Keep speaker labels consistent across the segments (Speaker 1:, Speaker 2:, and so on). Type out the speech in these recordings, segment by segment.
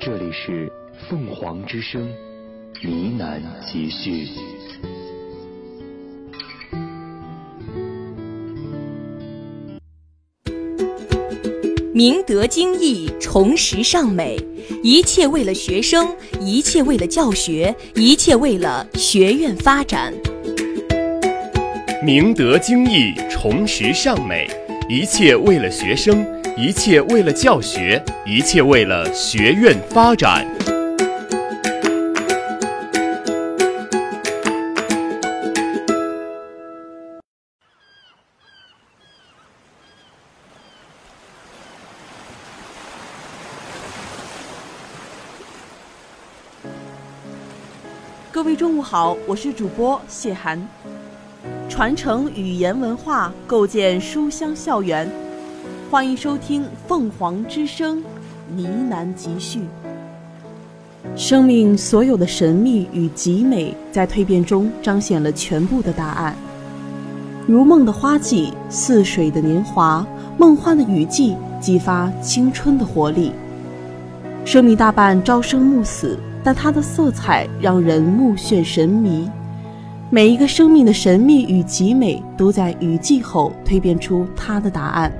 Speaker 1: 这里是凤凰之声呢喃集序。
Speaker 2: 明德精义，重实尚美，一切为了学生，一切为了教学，一切为了学院发展。
Speaker 3: 明德精义，重实尚美，一切为了学生，一切为了教学，一切为了学院发展。
Speaker 4: 各位中午好，我是主播谢涵。传承语言文化，构建书香校园。欢迎收听《凤凰之声》呢喃集序。生命所有的神秘与极美，在蜕变中彰显了全部的答案。如梦的花季，似水的年华，梦幻的雨季，激发青春的活力。生命大半朝生暮死，但它的色彩让人目眩神迷。每一个生命的神秘与极美，都在雨季后蜕变出它的答案。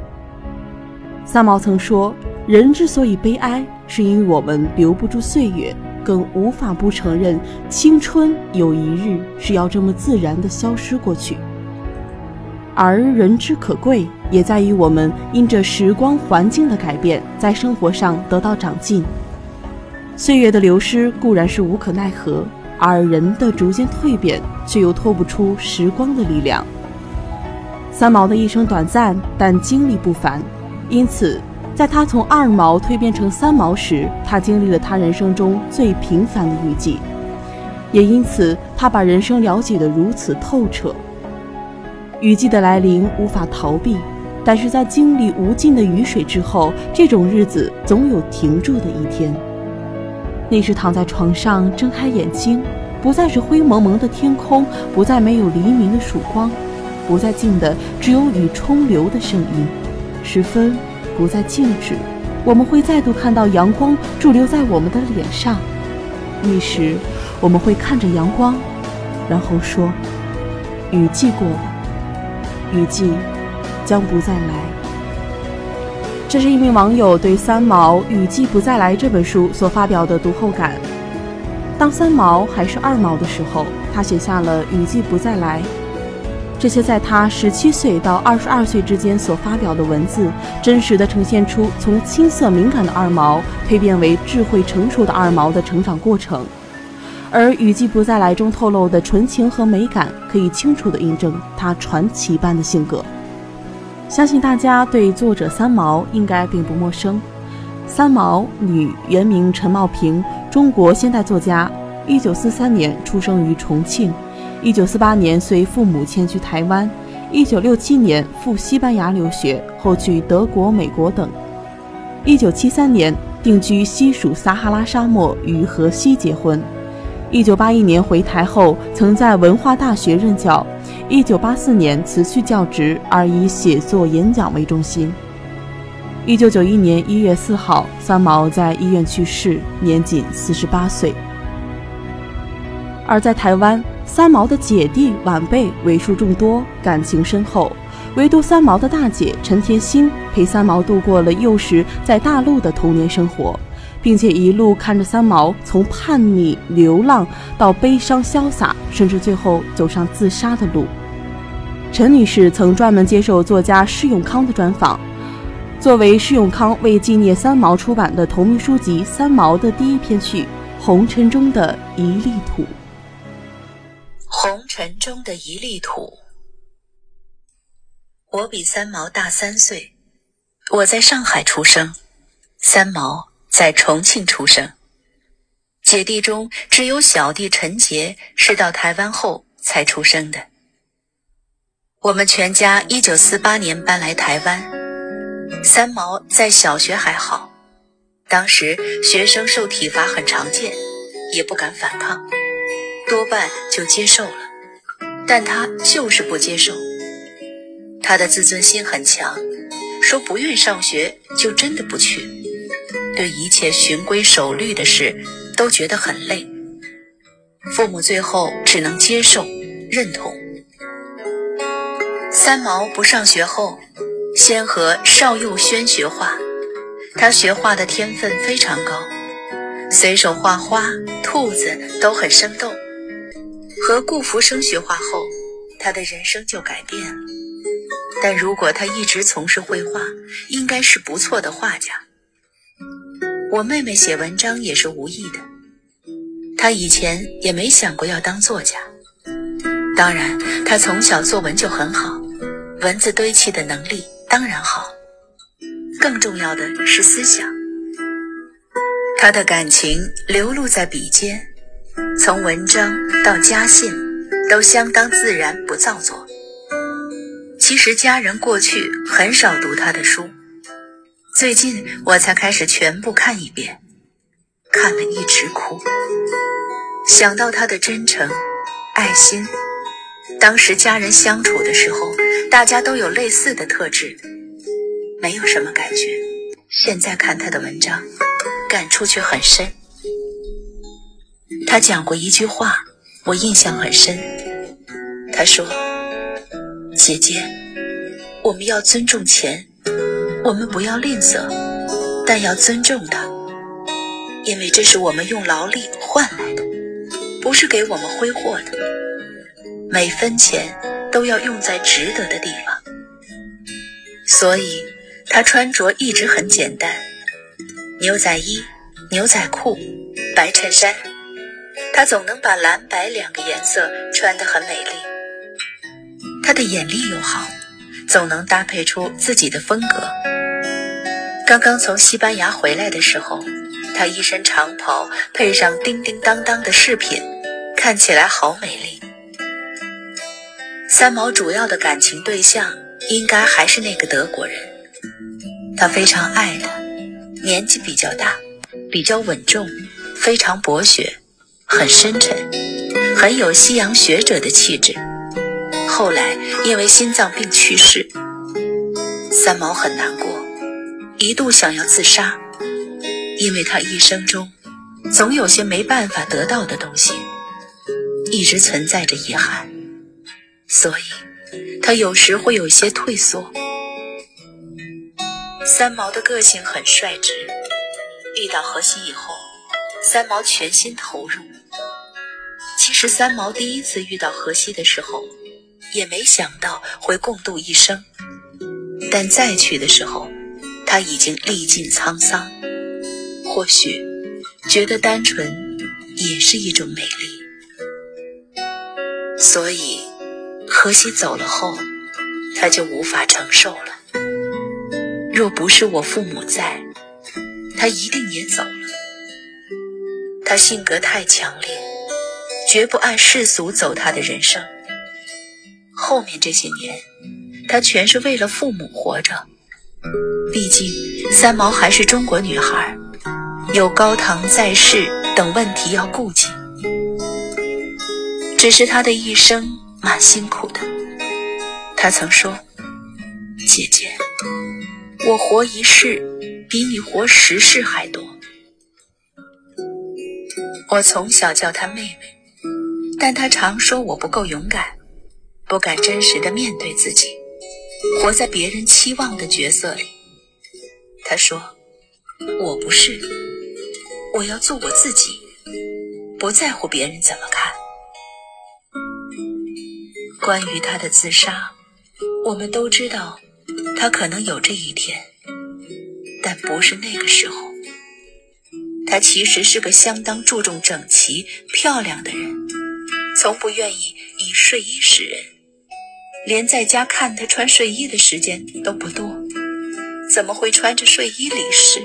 Speaker 4: 三毛曾说：“人之所以悲哀，是因为我们留不住岁月，更无法不承认青春有一日是要这么自然的消失过去。而人之可贵，也在于我们因着时光环境的改变，在生活上得到长进。岁月的流失固然是无可奈何。”而人的逐渐蜕变，却又脱不出时光的力量。三毛的一生短暂，但经历不凡，因此，在他从二毛蜕变成三毛时，他经历了他人生中最平凡的雨季，也因此，他把人生了解得如此透彻。雨季的来临无法逃避，但是在经历无尽的雨水之后，这种日子总有停住的一天。那是躺在床上，睁开眼睛，不再是灰蒙蒙的天空，不再没有黎明的曙光，不再静的只有雨冲流的声音，时分不再静止，我们会再度看到阳光驻留在我们的脸上。那时，我们会看着阳光，然后说：“雨季过了，雨季将不再来。”这是一名网友对三毛《雨季不再来》这本书所发表的读后感。当三毛还是二毛的时候，他写下了《雨季不再来》。这些在他十七岁到二十二岁之间所发表的文字，真实的呈现出从青涩敏感的二毛蜕变为智慧成熟的二毛的成长过程。而《雨季不再来》中透露的纯情和美感，可以清楚地印证他传奇般的性格。相信大家对作者三毛应该并不陌生。三毛，女，原名陈茂平，中国现代作家。一九四三年出生于重庆，一九四八年随父母迁居台湾，一九六七年赴西班牙留学，后去德国、美国等。一九七三年定居西属撒哈拉沙漠，与荷西结婚。一九八一年回台后，曾在文化大学任教。一九八四年辞去教职，而以写作、演讲为中心。一九九一年一月四号，三毛在医院去世，年仅四十八岁。而在台湾，三毛的姐弟晚辈为数众多，感情深厚，唯独三毛的大姐陈甜心陪三毛度过了幼时在大陆的童年生活。并且一路看着三毛从叛逆、流浪到悲伤、潇洒，甚至最后走上自杀的路。陈女士曾专门接受作家施永康的专访，作为施永康为纪念三毛出版的同名书籍《三毛》的第一篇序，《红尘中的一粒土》。
Speaker 5: 红尘中的一粒土，我比三毛大三岁，我在上海出生，三毛在重庆出生。姐弟中只有小弟陈杰是到台湾后才出生的。我们全家一九四八年搬来台湾，三毛在小学还好，当时学生受体罚很常见，也不敢反抗，多半就接受了。但他就是不接受，他的自尊心很强，说不愿上学就真的不去，对一切循规守律的事都觉得很累。父母最后只能接受、认同。三毛不上学后，先和邵佑轩学画，他学画的天分非常高，随手画花、兔子都很生动。和顾福生学画后，他的人生就改变了。但如果他一直从事绘画，应该是不错的画家。我妹妹写文章也是无意的，她以前也没想过要当作家。当然，她从小作文就很好，文字堆砌的能力当然好。更重要的是思想，她的感情流露在笔尖。从文章到家信，都相当自然，不造作。其实家人过去很少读他的书，最近我才开始全部看一遍，看了一直哭。想到他的真诚、爱心，当时家人相处的时候，大家都有类似的特质，没有什么感觉。现在看他的文章，感触却很深。他讲过一句话，我印象很深。他说：“姐姐，我们要尊重钱，我们不要吝啬，但要尊重它，因为这是我们用劳力换来的，不是给我们挥霍的。每分钱都要用在值得的地方。所以，他穿着一直很简单：牛仔衣、牛仔裤、白衬衫。”他总能把蓝白两个颜色穿得很美丽。他的眼力又好，总能搭配出自己的风格。刚刚从西班牙回来的时候，他一身长袍配上叮叮当当的饰品，看起来好美丽。三毛主要的感情对象应该还是那个德国人，他非常爱他，年纪比较大，比较稳重，非常博学。很深沉，很有西洋学者的气质。后来因为心脏病去世，三毛很难过，一度想要自杀，因为他一生中总有些没办法得到的东西，一直存在着遗憾，所以他有时会有些退缩。三毛的个性很率直，遇到荷西以后，三毛全心投入。其实三毛第一次遇到荷西的时候，也没想到会共度一生。但再去的时候，他已经历尽沧桑，或许觉得单纯也是一种美丽。所以，荷西走了后，他就无法承受了。若不是我父母在，他一定也走了。他性格太强烈。绝不按世俗走他的人生。后面这些年，他全是为了父母活着。毕竟三毛还是中国女孩，有高堂在世等问题要顾及。只是他的一生蛮辛苦的。他曾说：“姐姐，我活一世比你活十世还多。”我从小叫她妹妹。但他常说我不够勇敢，不敢真实的面对自己，活在别人期望的角色里。他说：“我不是，我要做我自己，不在乎别人怎么看。”关于他的自杀，我们都知道，他可能有这一天，但不是那个时候。他其实是个相当注重整齐、漂亮的人。从不愿意以睡衣示人，连在家看他穿睡衣的时间都不多，怎么会穿着睡衣离世？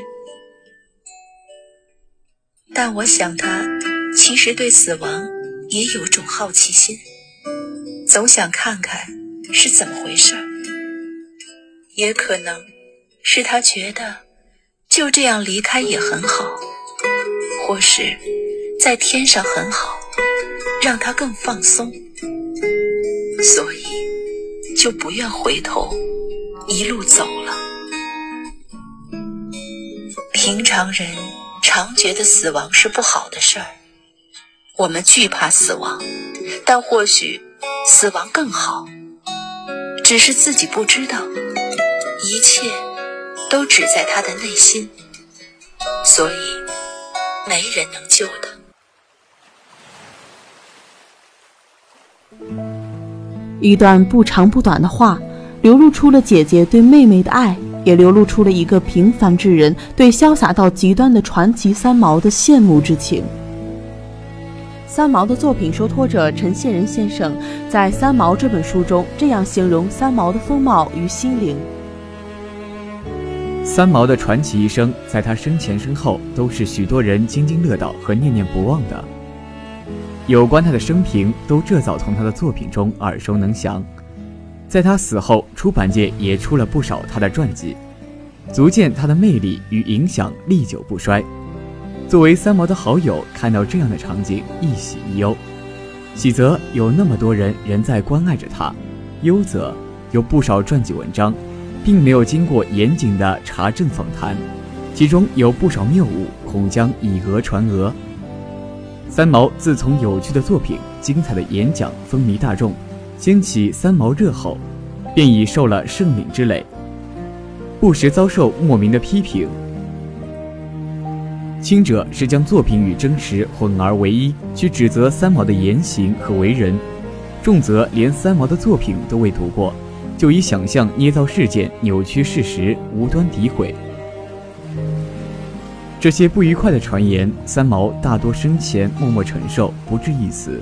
Speaker 5: 但我想他其实对死亡也有种好奇心，总想看看是怎么回事。也可能是他觉得就这样离开也很好，或是在天上很好，让他更放松，所以。就不愿回头，一路走了。平常人常觉得死亡是不好的事儿，我们惧怕死亡，但或许死亡更好，只是自己不知道。一切都只在他的内心，所以没人能救
Speaker 4: 他。一段不长不短的话，流露出了姐姐对妹妹的爱，也流露出了一个平凡之人对潇洒到极端的传奇三毛的羡慕之情。三毛的作品收托者陈宪仁先生在《三毛》这本书中这样形容三毛的风貌与心灵：
Speaker 6: 三毛的传奇一生，在他生前身后都是许多人津津乐道和念念不忘的。有关他的生平，都这早从他的作品中耳熟能详。在他死后，出版界也出了不少他的传记，足见他的魅力与影响历久不衰。作为三毛的好友，看到这样的场景，一喜一忧。喜则有那么多人仍在关爱着他，忧则有不少传记文章，并没有经过严谨的查证访谈，其中有不少谬误，恐将以讹传讹。三毛自从有趣的作品、精彩的演讲风靡大众，掀起三毛热后，便已受了盛名之累，不时遭受莫名的批评。轻者是将作品与真实混而为一，去指责三毛的言行和为人；重则连三毛的作品都未读过，就以想象捏造事件、扭曲事实、无端诋毁。这些不愉快的传言，三毛大多生前默默承受，不置一词；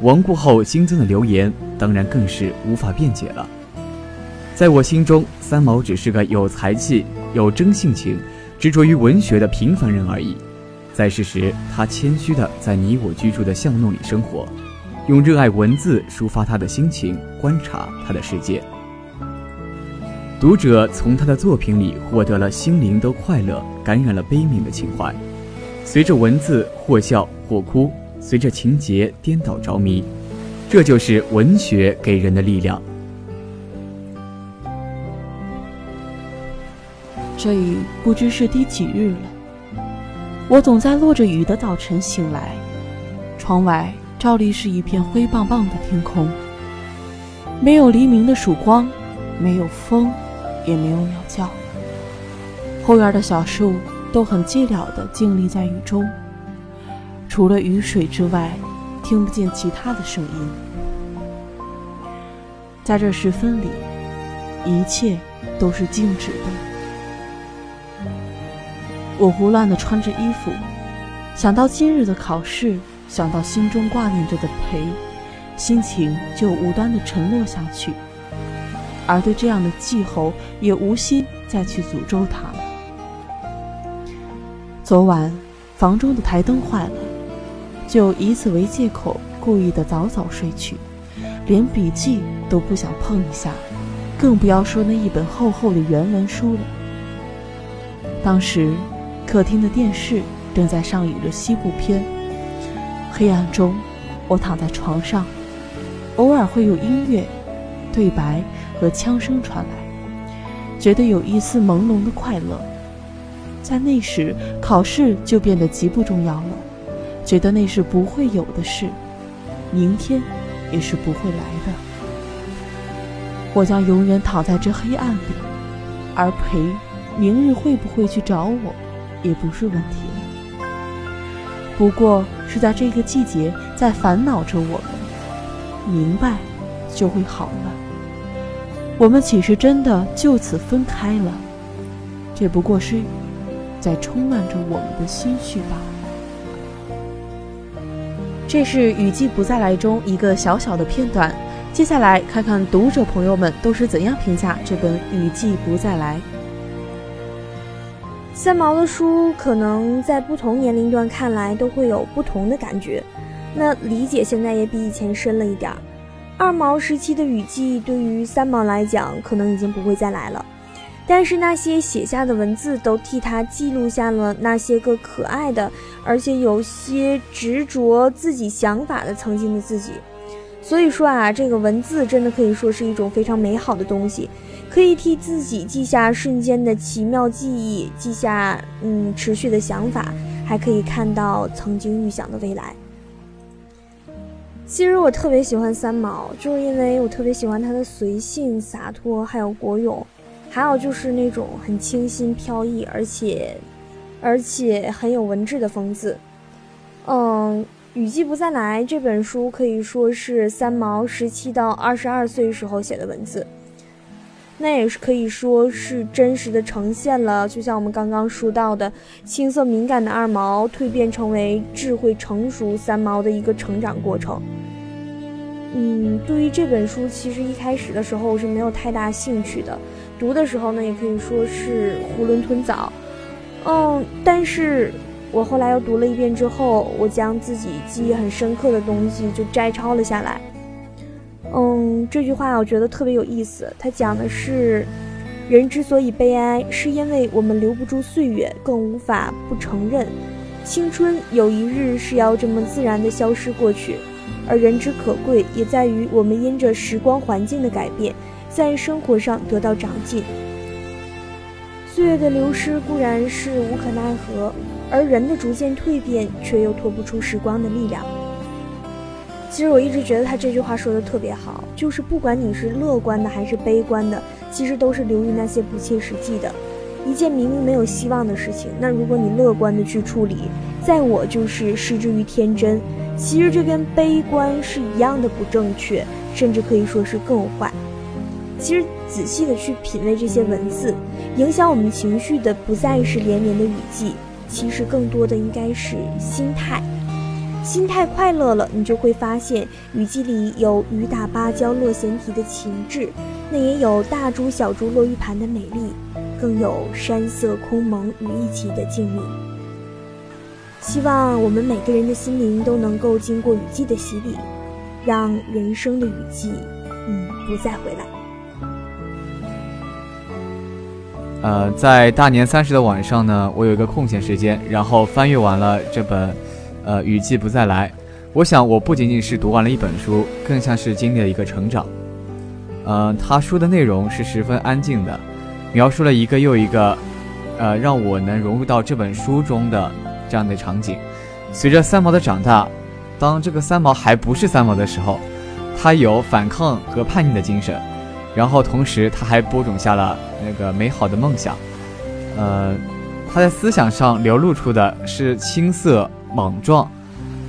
Speaker 6: 亡故后新增的流言，当然更是无法辩解了。在我心中，三毛只是个有才气、有真性情、执着于文学的平凡人而已。在世时，他谦虚地在你我居住的巷弄里生活，用热爱文字抒发他的心情，观察他的世界。读者从他的作品里获得了心灵的快乐，感染了悲悯的情怀，随着文字或笑或哭，随着情节颠倒着迷，这就是文学给人的力量。
Speaker 4: 这雨不知是第几日了，我总在落着雨的早晨醒来，窗外照例是一片灰棒棒的天空，没有黎明的曙光，没有风。也没有鸟叫，后院的小树都很寂寥地静立在雨中，除了雨水之外，听不见其他的声音。在这时分里，一切都是静止的。我胡乱地穿着衣服，想到今日的考试，想到心中挂念着的陪，心情就无端地沉落下去。而对这样的气候，也无心再去诅咒他了。昨晚房中的台灯坏了，就以此为借口，故意的早早睡去，连笔记都不想碰一下，更不要说那一本厚厚的原文书了。当时，客厅的电视正在上映着西部片，黑暗中，我躺在床上，偶尔会有音乐，对白。和枪声传来，觉得有一丝朦胧的快乐。在那时，考试就变得极不重要了，觉得那是不会有的事，明天也是不会来的。我将永远躺在这黑暗里，而裴明日会不会去找我，也不是问题了。不过是在这个季节在烦恼着我们，明白就会好了。我们岂是真的就此分开了？这不过是在充满着我们的心绪罢了。这是《雨季不再来》中一个小小的片段，接下来看看读者朋友们都是怎样评价这本《雨季不再来》。
Speaker 7: 三毛的书可能在不同年龄段看来都会有不同的感觉，那理解现在也比以前深了一点儿。二毛时期的雨季对于三毛来讲，可能已经不会再来了，但是那些写下的文字都替他记录下了那些个可爱的，而且有些执着自己想法的曾经的自己。所以说啊，这个文字真的可以说是一种非常美好的东西，可以替自己记下瞬间的奇妙记忆，记下嗯持续的想法，还可以看到曾经预想的未来。其实我特别喜欢三毛，就是因为我特别喜欢他的随性、洒脱，还有国勇，还有就是那种很清新飘逸，而且而且很有文质的风字。嗯。《雨季不再来》这本书可以说是三毛十七到二十二岁时候写的文字，那也是可以说是真实的呈现了，就像我们刚刚说到的，青涩敏感的二毛蜕变成为智慧成熟三毛的一个成长过程。嗯，对于这本书，其实一开始的时候我是没有太大兴趣的，读的时候呢，也可以说是囫囵吞枣。嗯，但是。我后来又读了一遍之后，我将自己记忆很深刻的东西就摘抄了下来。这句话我觉得特别有意思。它讲的是，人之所以悲哀，是因为我们留不住岁月，更无法不承认，青春有一日是要这么自然的消失过去。而人之可贵，也在于我们因着时光环境的改变，在生活上得到长进。岁月的流失固然是无可奈何。而人的逐渐蜕变，却又脱不出时光的力量。其实我一直觉得他这句话说的特别好，就是不管你是乐观的还是悲观的，其实都是流于那些不切实际的。一件明明没有希望的事情，那如果你乐观的去处理，在我就是失之于天真。其实这跟悲观是一样的不正确，甚至可以说是更坏。其实仔细的去品味这些文字，影响我们情绪的不再是连绵的雨季。其实更多的应该是心态，心态快乐了，你就会发现雨季里有雨打芭蕉落闲啼的情致，那也有大珠小珠落玉盘的美丽，更有山色空蒙雨一起的静谧。希望我们每个人的心灵都能够经过雨季的洗礼，让人生的雨季，嗯，不再回来。
Speaker 6: 呃，在大年三十的晚上呢，我有一个空闲时间，然后翻阅完了这本，呃，《雨季不再来》。我想，我不仅仅是读完了一本书，更像是经历了一个成长。呃，他书的内容是十分安静的，描述了一个又一个，呃，让我能融入到这本书中的这样的场景。随着三毛的长大，当这个三毛还不是三毛的时候，他有反抗和叛逆的精神。然后同时，他还播种下了那个美好的梦想。呃，他在思想上流露出的是青涩莽撞，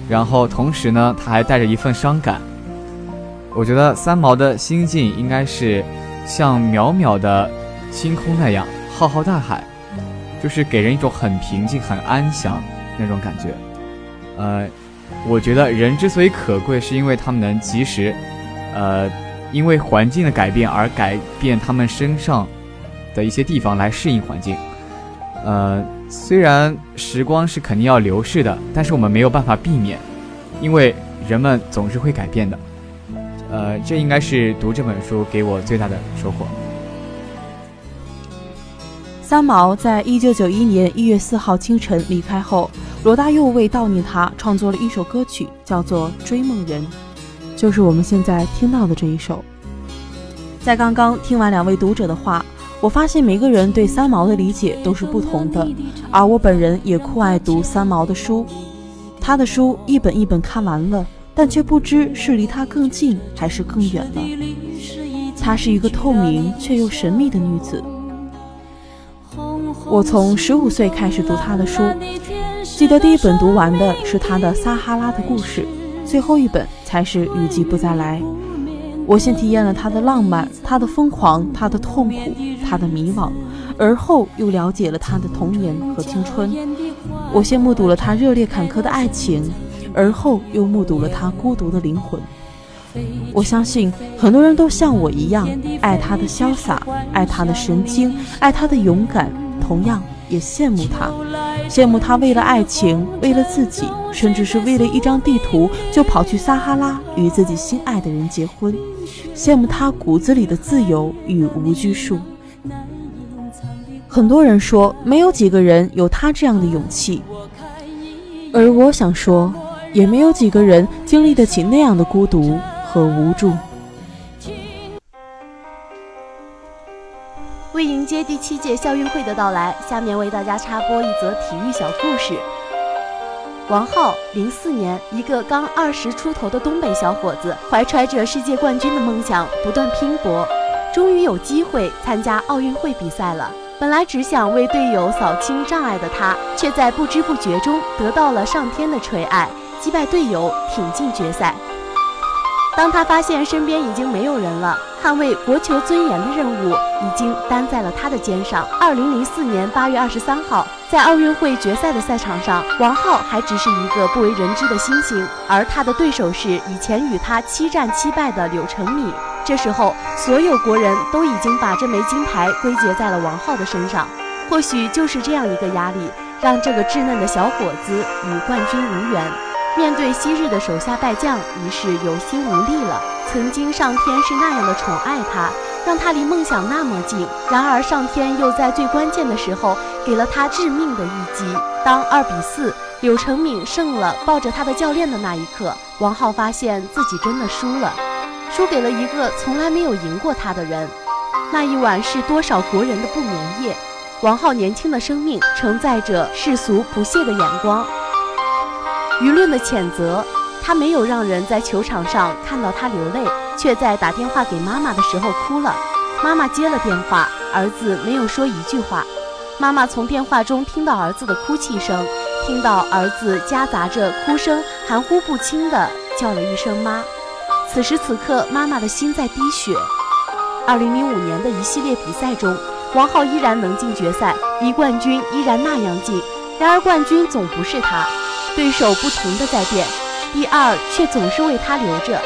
Speaker 6: 然后同时呢，他还带着一份伤感。我觉得三毛的心境应该是像渺渺的星空那样浩浩大海，就是给人一种很平静、很安详那种感觉。呃，我觉得人之所以可贵，是因为他们能及时，呃。因为环境的改变而改变他们身上的一些地方来适应环境。呃，虽然时光是肯定要流逝的，但是我们没有办法避免，因为人们总是会改变的。呃，这应该是读这本书给我最大的收获。
Speaker 4: 三毛在一九九一年一月四号清晨离开后，罗大佑为悼念他创作了一首歌曲，叫做《追梦人》。就是我们现在听到的这一首。在刚刚听完两位读者的话，我发现每个人对三毛的理解都是不同的，而我本人也酷爱读三毛的书。他的书一本一本看完了，但却不知是离他更近还是更远了。她是一个透明却又神秘的女子。我从十五岁开始读她的书，记得第一本读完的是她的《撒哈拉的故事》。最后一本才是雨季不再来。我先体验了他的浪漫，他的疯狂，他的痛苦，他的迷惘，而后又了解了他的童年和青春。我先目睹了他热烈坎坷的爱情，而后又目睹了他孤独的灵魂。我相信很多人都像我一样，爱他的潇洒，爱他的神经，爱他的勇敢，同样也羡慕他，羡慕他为了爱情，为了自己，甚至是为了一张地图，就跑去撒哈拉与自己心爱的人结婚，羡慕他骨子里的自由与无拘束。很多人说，没有几个人有他这样的勇气，而我想说，也没有几个人经历得起那样的孤独和无助。
Speaker 8: 为迎接第七届校运会的到来，下面为大家插播一则体育小故事。王浩，零四年，一个刚二十出头的东北小伙子，怀揣着世界冠军的梦想，不断拼搏，终于有机会参加奥运会比赛了。本来只想为队友扫清障碍的他，却在不知不觉中得到了上天的垂爱，击败队友，挺进决赛。当他发现身边已经没有人了，捍卫国球尊严的任务已经担在了他的肩上。二零零四年八月二十三号，在奥运会决赛的赛场上，王浩还只是一个不为人知的新星，而他的对手是以前与他七战七败的柳承敏。这时候，所有国人都已经把这枚金牌归结在了王浩的身上。或许就是这样一个压力，让这个稚嫩的小伙子与冠军无缘。面对昔日的手下败将，于是有心无力了。曾经上天是那样的宠爱他，让他离梦想那么近。然而上天又在最关键的时候给了他致命的一击。当二比四，柳承敏胜了，抱着他的教练的那一刻，王浩发现自己真的输了。输给了一个从来没有赢过他的人。那一晚是多少国人的不眠夜。王浩年轻的生命承载着世俗不屑的眼光，舆论的谴责。他没有让人在球场上看到他流泪，却在打电话给妈妈的时候哭了。妈妈接了电话，儿子没有说一句话。妈妈从电话中听到儿子的哭泣声，听到儿子夹杂着哭声，含糊不清的叫了一声妈。此时此刻，妈妈的心在滴血。二零零五年的一系列比赛中，王浩依然能进决赛，离冠军依然那样近。然而，冠军总不是他，对手不停的在变，第二却总是为他留着。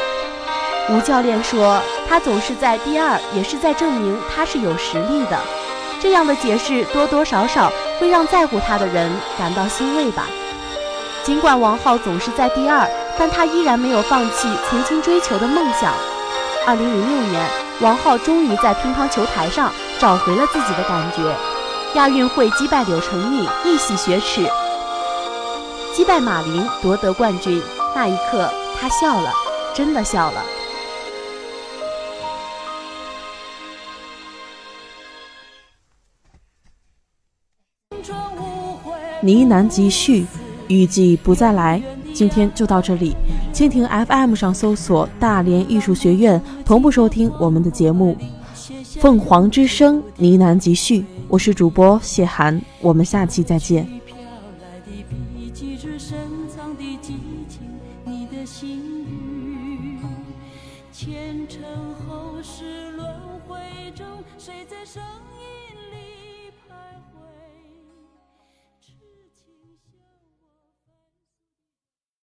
Speaker 8: 吴教练说，他总是在第二，也是在证明他是有实力的。这样的解释多多少少会让在乎他的人感到欣慰吧。尽管王浩总是在第二。但他依然没有放弃曾经追求的梦想。二零零六年，王浩终于在乒乓球台上找回了自己的感觉。亚运会击败柳承敏，一洗雪耻；击败马琳，夺得冠军。那一刻，他笑了，真的笑了。
Speaker 4: 呢喃集续，雨季不再来。今天就到这里，蜻蜓 FM 上搜索“大连艺术学院”，同步收听我们的节目《凤凰之声呢喃集续》。我是主播谢涵，我们下期再见。